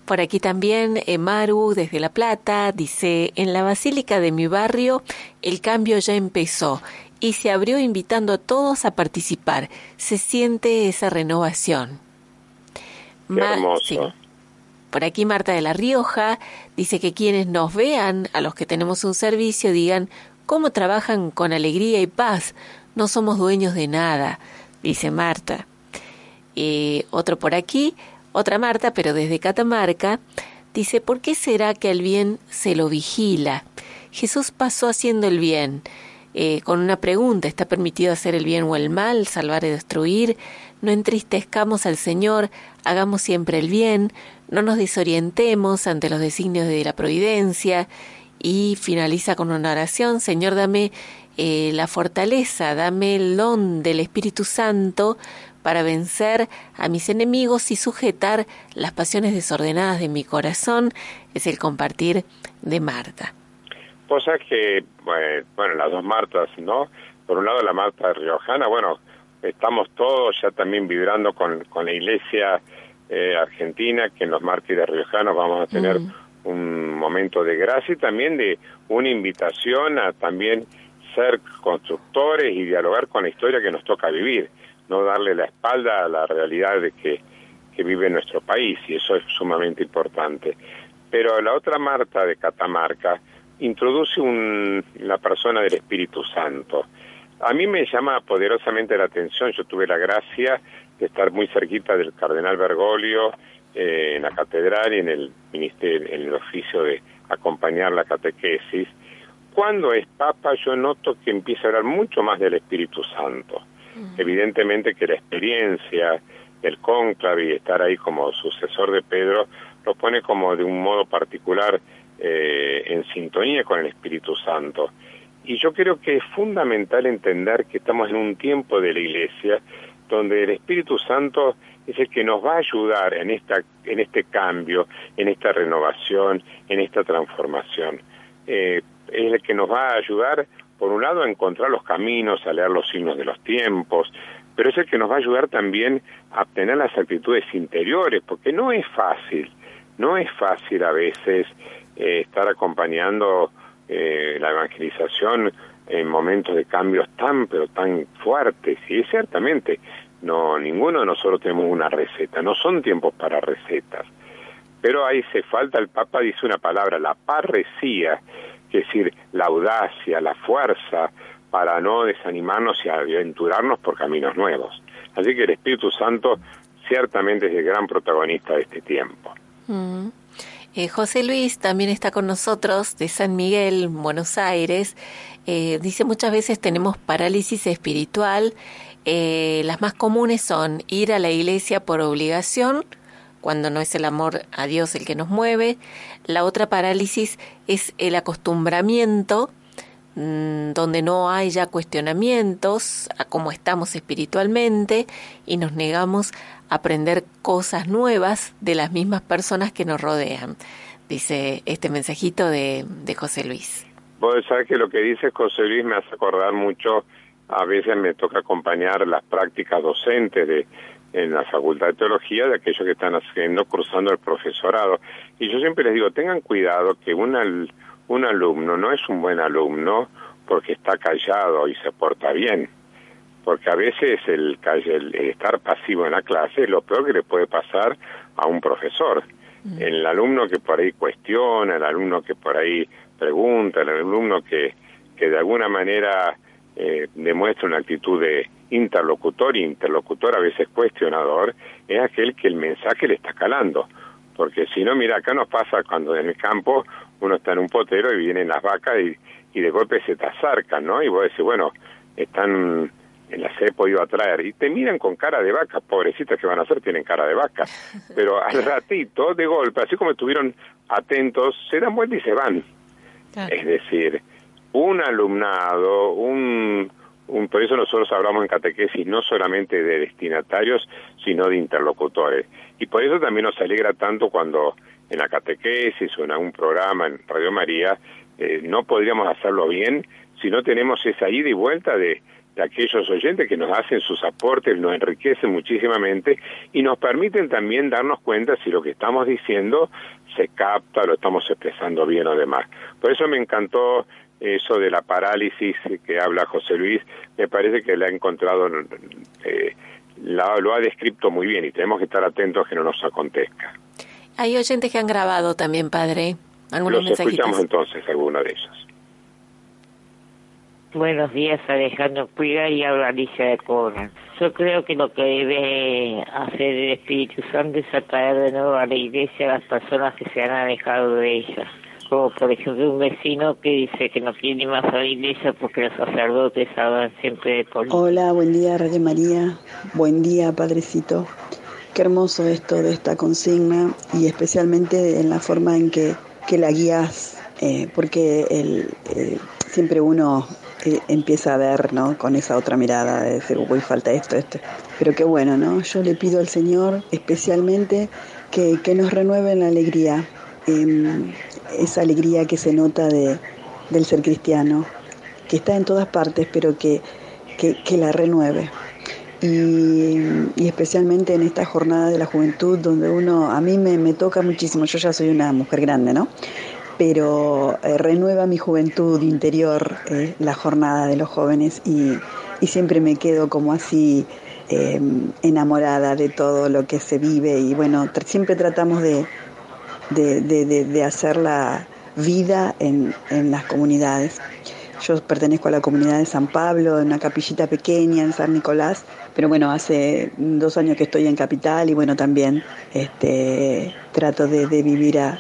Por aquí también Emaru desde La Plata dice, en la basílica de mi barrio el cambio ya empezó y se abrió invitando a todos a participar. Se siente esa renovación. Qué Ma- hermoso. sí. Por aquí Marta de la Rioja dice que quienes nos vean, a los que tenemos un servicio, digan cómo trabajan con alegría y paz. No somos dueños de nada, dice Marta. Eh, otro por aquí, otra Marta, pero desde Catamarca, dice, ¿por qué será que al bien se lo vigila? Jesús pasó haciendo el bien. Eh, con una pregunta, ¿está permitido hacer el bien o el mal, salvar y destruir? No entristezcamos al Señor, hagamos siempre el bien, no nos desorientemos ante los designios de la providencia y finaliza con una oración, Señor, dame eh, la fortaleza, dame el don del Espíritu Santo para vencer a mis enemigos y sujetar las pasiones desordenadas de mi corazón, es el compartir de Marta. Es que, bueno, las dos Martas, ¿no? Por un lado la Marta riojana, bueno, estamos todos ya también vibrando con, con la iglesia eh, argentina, que en los mártires riojanos vamos a tener un momento de gracia y también de una invitación a también ser constructores y dialogar con la historia que nos toca vivir, no darle la espalda a la realidad de que, que vive nuestro país, y eso es sumamente importante. Pero la otra Marta de Catamarca introduce un, la persona del Espíritu Santo. A mí me llama poderosamente la atención, yo tuve la gracia de estar muy cerquita del cardenal Bergoglio eh, en la catedral y en el ministerio, en el oficio de acompañar la catequesis. Cuando es papa yo noto que empieza a hablar mucho más del Espíritu Santo. Evidentemente que la experiencia, el cónclave y estar ahí como sucesor de Pedro lo pone como de un modo particular sintonía con el Espíritu Santo. Y yo creo que es fundamental entender que estamos en un tiempo de la Iglesia donde el Espíritu Santo es el que nos va a ayudar en, esta, en este cambio, en esta renovación, en esta transformación. Eh, es el que nos va a ayudar, por un lado, a encontrar los caminos, a leer los signos de los tiempos, pero es el que nos va a ayudar también a obtener las actitudes interiores, porque no es fácil, no es fácil a veces eh, estar acompañando eh, la evangelización en momentos de cambios tan pero tan fuertes. Y ciertamente no ninguno de nosotros tenemos una receta no son tiempos para recetas. Pero ahí se falta el Papa dice una palabra la parresía es decir la audacia la fuerza para no desanimarnos y aventurarnos por caminos nuevos. Así que el Espíritu Santo ciertamente es el gran protagonista de este tiempo. Mm. Eh, José Luis también está con nosotros de San Miguel, Buenos Aires. Eh, dice muchas veces tenemos parálisis espiritual. Eh, las más comunes son ir a la iglesia por obligación, cuando no es el amor a Dios el que nos mueve. La otra parálisis es el acostumbramiento, donde no hay ya cuestionamientos a cómo estamos espiritualmente y nos negamos aprender cosas nuevas de las mismas personas que nos rodean, dice este mensajito de, de José Luis. Vos sabés que lo que dice José Luis me hace acordar mucho, a veces me toca acompañar las prácticas docentes de en la Facultad de Teología de aquellos que están haciendo, cruzando el profesorado. Y yo siempre les digo, tengan cuidado que un, un alumno no es un buen alumno porque está callado y se porta bien porque a veces el, el, estar pasivo en la clase es lo peor que le puede pasar a un profesor. Mm. El alumno que por ahí cuestiona, el alumno que por ahí pregunta, el alumno que, que de alguna manera eh, demuestra una actitud de interlocutor interlocutor a veces cuestionador, es aquel que el mensaje le está calando. Porque si no, mira, acá nos pasa cuando en el campo uno está en un potero y vienen las vacas y, y de golpe se te acercan, ¿no? Y vos decís, bueno, están en las he podido atraer y te miran con cara de vaca, pobrecitas que van a hacer, tienen cara de vaca, *laughs* pero al ratito, de golpe, así como estuvieron atentos, se dan vuelta y se van. Es decir, un alumnado, un, un, por eso nosotros hablamos en catequesis no solamente de destinatarios, sino de interlocutores. Y por eso también nos alegra tanto cuando en la catequesis o en algún programa en Radio María eh, no podríamos hacerlo bien si no tenemos esa ida y vuelta de aquellos oyentes que nos hacen sus aportes, nos enriquecen muchísimamente y nos permiten también darnos cuenta si lo que estamos diciendo se capta, lo estamos expresando bien o demás. Por eso me encantó eso de la parálisis que habla José Luis, me parece que le ha encontrado, eh, lo ha descrito muy bien y tenemos que estar atentos a que no nos acontezca. Hay oyentes que han grabado también, padre. Algunos Los escuchamos entonces, alguno de ellos. Buenos días, Alejandro Puiga y habla Alicia de Cobra. Yo creo que lo que debe hacer el Espíritu Santo es atraer de nuevo a la iglesia a las personas que se han alejado de ella. Que dice que no quiere más a porque los sacerdotes hablan siempre de. Hola, buen día Radio María, buen día Padrecito. Qué hermoso esto de esta consigna y especialmente en la forma en que, que la guías, eh, porque el, eh, siempre uno eh, empieza a ver, ¿no? Con esa otra mirada de decir, uy, falta esto, esto. Pero qué bueno, ¿no? Yo le pido al Señor especialmente que, que nos renueve la alegría, em, esa alegría que se nota de, del ser cristiano, que está en todas partes, pero que, que, que la renueve. Y, especialmente en esta jornada de la juventud donde uno, a mí me, me toca muchísimo, yo ya soy una mujer grande, ¿no? Pero eh, renueva mi juventud interior eh, la jornada de los jóvenes y, y siempre me quedo como así eh, enamorada de todo lo que se vive y bueno, siempre tratamos de, de, de, de, hacer la vida en, en las comunidades. Yo pertenezco a la comunidad de San Pablo, en una capillita pequeña en San Nicolás, pero bueno, hace dos años que estoy en Capital y bueno, también este, trato de, de vivir a,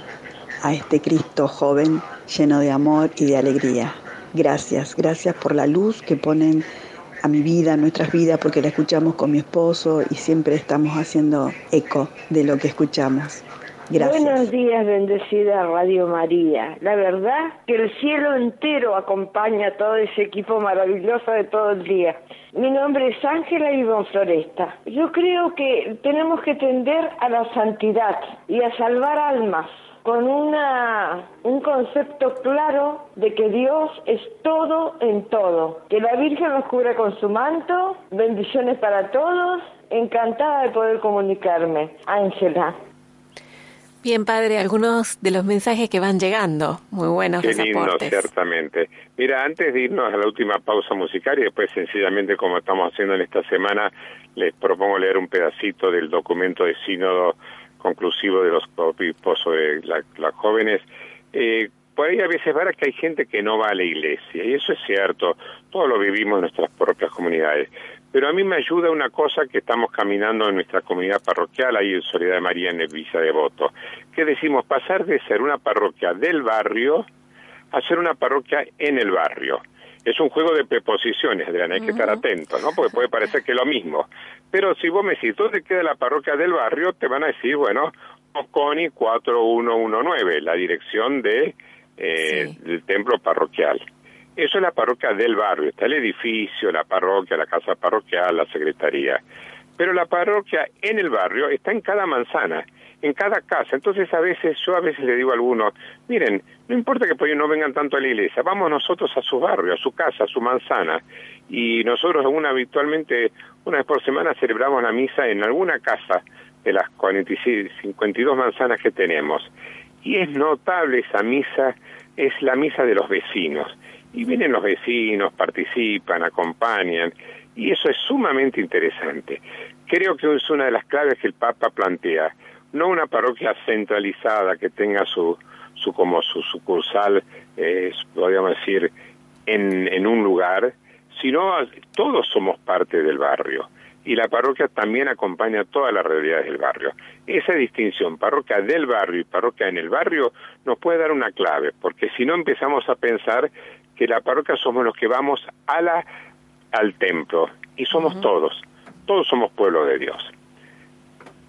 a este Cristo joven lleno de amor y de alegría. Gracias, gracias por la luz que ponen a mi vida, a nuestras vidas, porque la escuchamos con mi esposo y siempre estamos haciendo eco de lo que escuchamos. Buenos días, bendecida Radio María. La verdad que el cielo entero acompaña a todo ese equipo maravilloso de todo el día. Mi nombre es Ángela Ivonne Floresta. Yo creo que tenemos que tender a la santidad y a salvar almas con una, un concepto claro de que Dios es todo en todo, que la Virgen nos cubre con su manto, bendiciones para todos, encantada de poder comunicarme. Ángela. Bien, padre, algunos de los mensajes que van llegando, muy buenos Qué lindo, aportes. ciertamente. Mira, antes de irnos a la última pausa musical y después sencillamente como estamos haciendo en esta semana, les propongo leer un pedacito del documento de sínodo conclusivo de los obispos sobre la, las jóvenes. Eh, por ahí a veces verás que hay gente que no va a la iglesia, y eso es cierto, todos lo vivimos en nuestras propias comunidades. Pero a mí me ayuda una cosa que estamos caminando en nuestra comunidad parroquial, ahí en Soledad de María, en el Villa Devoto, que decimos pasar de ser una parroquia del barrio a ser una parroquia en el barrio. Es un juego de preposiciones, Adriana, hay que estar atento, ¿no? Porque puede parecer que es lo mismo. Pero si vos me decís, ¿dónde queda la parroquia del barrio? Te van a decir, bueno, Mosconi 4119, la dirección de, eh, sí. del templo parroquial. Eso es la parroquia del barrio. Está el edificio, la parroquia, la casa parroquial, la secretaría. Pero la parroquia en el barrio está en cada manzana, en cada casa. Entonces a veces, yo a veces le digo a algunos, miren, no importa que pues no vengan tanto a la iglesia, vamos nosotros a su barrio, a su casa, a su manzana. Y nosotros una habitualmente, una vez por semana celebramos la misa en alguna casa de las 46, 52 manzanas que tenemos. Y es notable esa misa, es la misa de los vecinos. Y vienen los vecinos, participan, acompañan, y eso es sumamente interesante. Creo que es una de las claves que el Papa plantea, no una parroquia centralizada que tenga su, su como su sucursal, eh, podríamos decir, en, en un lugar, sino todos somos parte del barrio y la parroquia también acompaña todas las realidades del barrio. Esa distinción, parroquia del barrio y parroquia en el barrio, nos puede dar una clave, porque si no empezamos a pensar que la parroquia somos los que vamos a la, al templo, y somos uh -huh. todos, todos somos pueblo de Dios.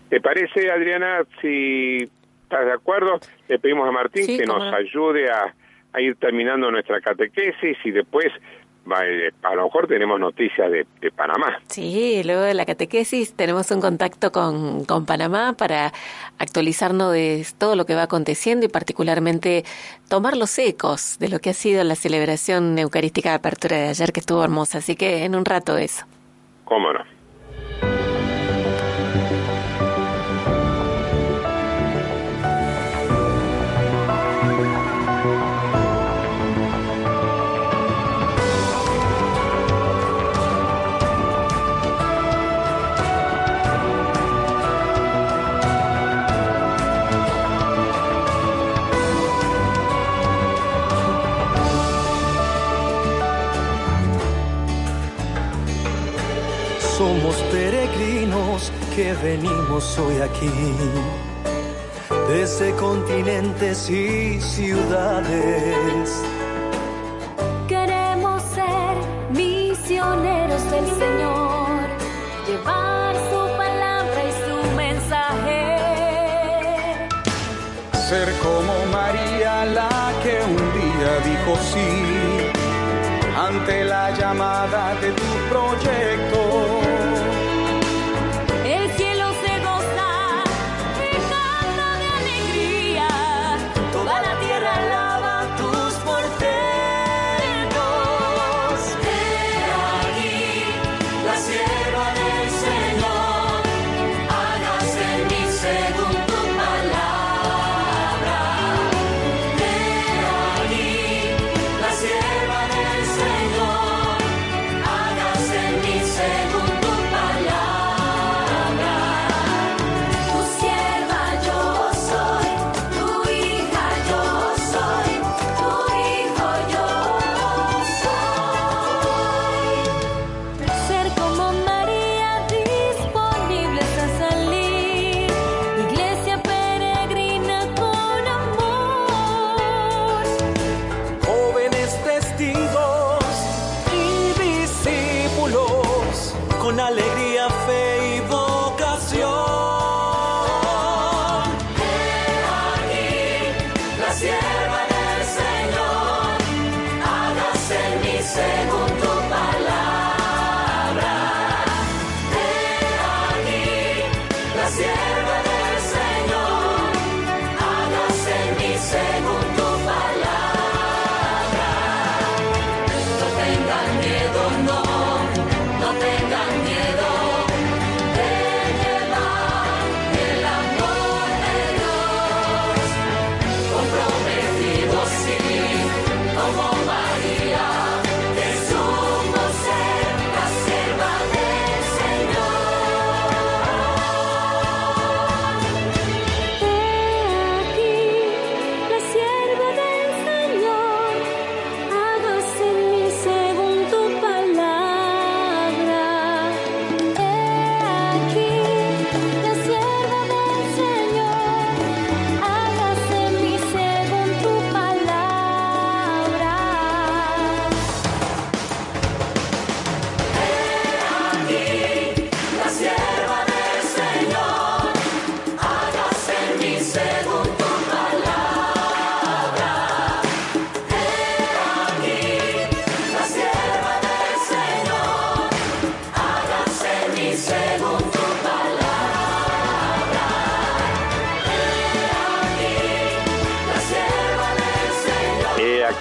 ¿Te parece, Adriana, si estás de acuerdo? Le pedimos a Martín sí, que nos no. ayude a, a ir terminando nuestra catequesis y después a lo mejor tenemos noticias de, de, Panamá. Sí, luego de la catequesis tenemos un contacto con, con, Panamá para actualizarnos de todo lo que va aconteciendo y particularmente tomar los ecos de lo que ha sido la celebración eucarística de apertura de ayer que estuvo hermosa. Así que en un rato eso. ¿Cómo no? Somos peregrinos que venimos hoy aquí desde continentes y ciudades. Queremos ser misioneros del Señor, llevar su palabra y su mensaje. Ser como María la que un día dijo sí ante la llamada de tu proyecto.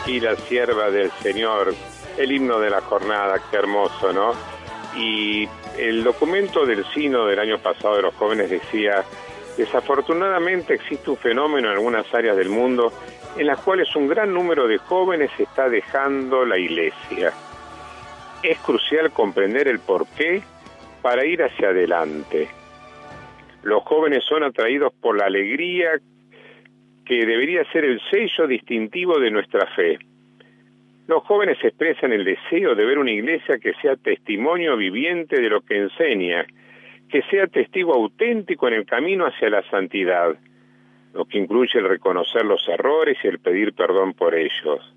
Aquí la sierva del Señor, el himno de la jornada, qué hermoso, ¿no? Y el documento del Sino del año pasado de los jóvenes decía, desafortunadamente existe un fenómeno en algunas áreas del mundo en las cuales un gran número de jóvenes está dejando la iglesia. Es crucial comprender el porqué para ir hacia adelante. Los jóvenes son atraídos por la alegría que debería ser el sello distintivo de nuestra fe. Los jóvenes expresan el deseo de ver una iglesia que sea testimonio viviente de lo que enseña, que sea testigo auténtico en el camino hacia la santidad, lo que incluye el reconocer los errores y el pedir perdón por ellos.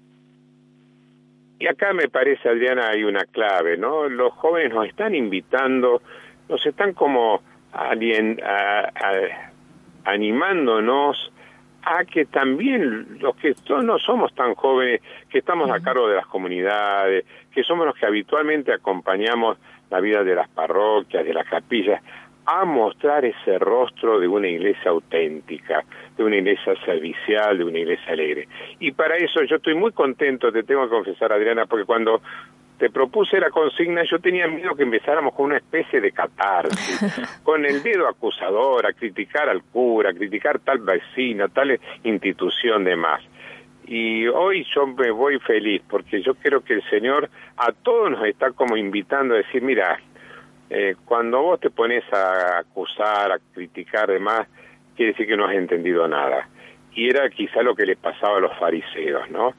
Y acá me parece, Adriana, hay una clave, ¿no? Los jóvenes nos están invitando, nos están como alien, animándonos a que también los que no somos tan jóvenes, que estamos a cargo de las comunidades, que somos los que habitualmente acompañamos la vida de las parroquias, de las capillas, a mostrar ese rostro de una iglesia auténtica, de una iglesia servicial, de una iglesia alegre. Y para eso yo estoy muy contento, te tengo que confesar, Adriana, porque cuando te propuse la consigna, yo tenía miedo que empezáramos con una especie de catarsis, *laughs* con el dedo acusador, a criticar al cura, a criticar tal vecino, tal institución de más. Y hoy yo me voy feliz, porque yo creo que el Señor a todos nos está como invitando a decir, mira, eh, cuando vos te pones a acusar, a criticar demás, quiere decir que no has entendido nada. Y era quizá lo que les pasaba a los fariseos, ¿no?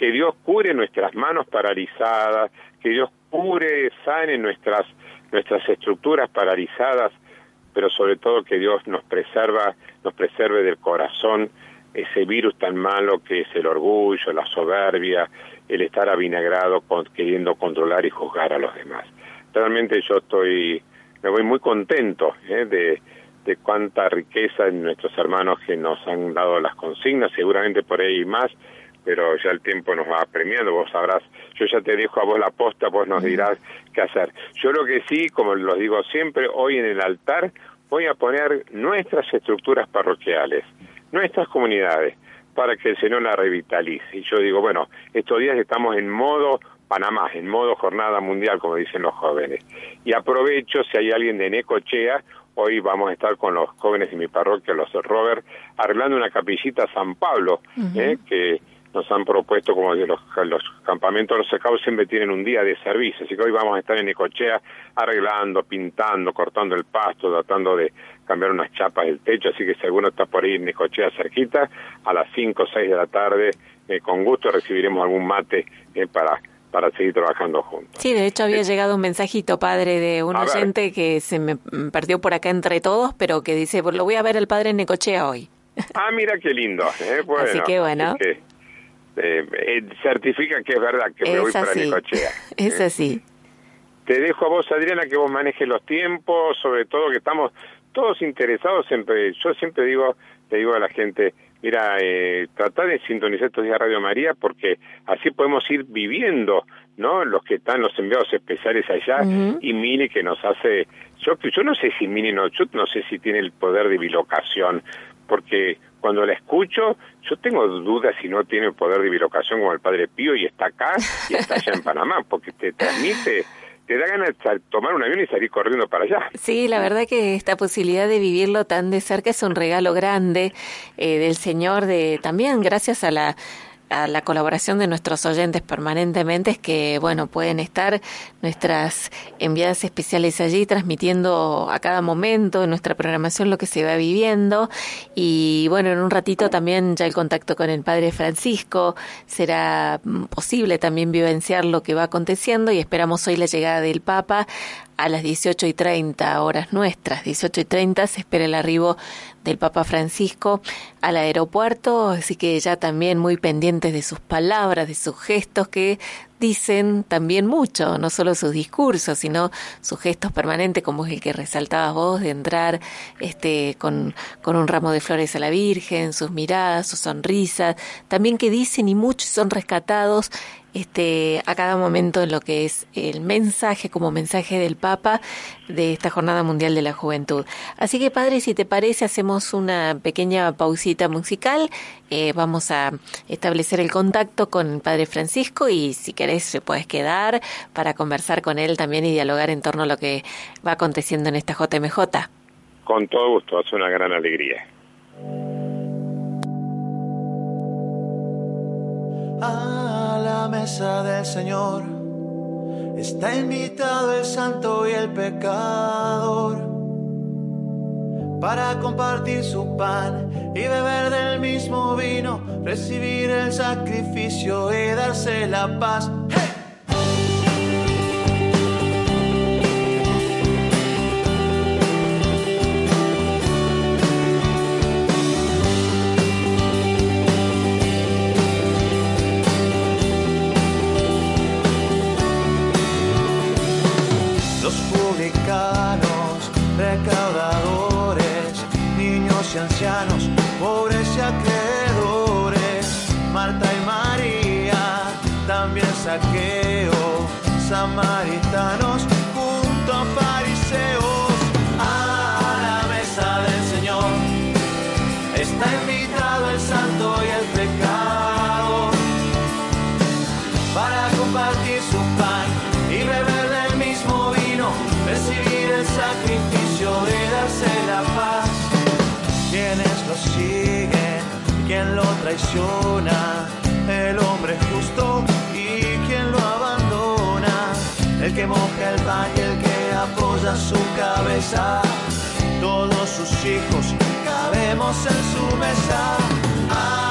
Que Dios cure nuestras manos paralizadas, que Dios cure, sane nuestras, nuestras estructuras paralizadas, pero sobre todo que Dios nos preserva, nos preserve del corazón ese virus tan malo que es el orgullo, la soberbia, el estar avinagrado queriendo controlar y juzgar a los demás. Realmente yo estoy, me voy muy contento ¿eh? de, de cuánta riqueza en nuestros hermanos que nos han dado las consignas, seguramente por ahí más, pero ya el tiempo nos va premiando, vos sabrás, yo ya te dejo a vos la posta, vos nos dirás qué hacer. Yo lo que sí, como lo digo siempre, hoy en el altar voy a poner nuestras estructuras parroquiales, nuestras comunidades, para que el Señor la revitalice. Y yo digo, bueno, estos días estamos en modo Panamá, en modo jornada mundial, como dicen los jóvenes. Y aprovecho, si hay alguien de Necochea, hoy vamos a estar con los jóvenes de mi parroquia, los Robert, arreglando una capillita a San Pablo, ¿eh? que nos han propuesto como de los, los campamentos los scouts siempre tienen un día de servicio, así que hoy vamos a estar en Necochea arreglando, pintando, cortando el pasto, tratando de cambiar unas chapas del techo, así que si alguno está por ahí en Necochea cerquita, a las 5 o 6 de la tarde, eh, con gusto recibiremos algún mate eh, para para seguir trabajando juntos. Sí, de hecho había llegado un mensajito, padre, de un ver. oyente que se me mm, perdió por acá entre todos, pero que dice, "Pues lo voy a ver al padre en Necochea hoy. Ah, mira qué lindo. ¿eh? *laughs* Bueno, Así que bueno. que, eh, eh, certifica que es verdad que me voy *laughs* Es para así. Necochea. Es así. Te dejo a vos, Adriana, que vos manejes los tiempos, sobre todo que estamos todos interesados en... Yo siempre digo, le digo a la gente, mira, eh, tratá de sintonizar estos días Radio María porque así podemos ir viviendo, ¿no? Los que están, los enviados especiales allá y Mini que nos hace... Yo, yo no sé si Mini, no, yo no sé si tiene el poder de bilocación, porque cuando la escucho, yo tengo dudas si no tiene poder de bilocación como el Padre Pío y está acá y está allá en *laughs* Panamá, porque te transmite, te da ganas de tomar un avión y salir corriendo para allá. Sí, la verdad que esta posibilidad de vivirlo tan de cerca es un regalo grande eh, del Señor, de también gracias a la a la colaboración de nuestros oyentes permanentemente es que bueno pueden estar nuestras enviadas especiales allí transmitiendo a cada momento en nuestra programación lo que se va viviendo. Y bueno en un ratito también ya el contacto con el padre Francisco. Será mm, posible también vivenciar lo que va aconteciendo y esperamos hoy la llegada del Papa a las 18 y 30 horas nuestras, 18 y 30 se espera el arribo del Papa Francisco al aeropuerto, así que ya también muy pendientes de sus palabras, de sus gestos que dicen también mucho, no solo sus discursos, sino sus gestos permanentes, como es el que resaltabas vos, de entrar este, con, con un ramo de flores a la Virgen, sus miradas, sus sonrisas, también que dicen y muchos son rescatados este, a cada momento en lo que es el mensaje como mensaje del Papa de esta Jornada Mundial de la Juventud. Así que, padre, si te parece, hacemos una pequeña pausita musical. Eh, vamos a establecer el contacto con el Padre Francisco y si querés te puedes quedar para conversar con él también y dialogar en torno a lo que va aconteciendo en esta JMJ. Con todo gusto, es una gran alegría. A la mesa del Señor está invitado el santo y el pecador para compartir su pan y beber del mismo vino, recibir el sacrificio y darse la paz. El hombre justo y quien lo abandona, el que moja el pan y el que apoya su cabeza. Todos sus hijos cabemos en su mesa.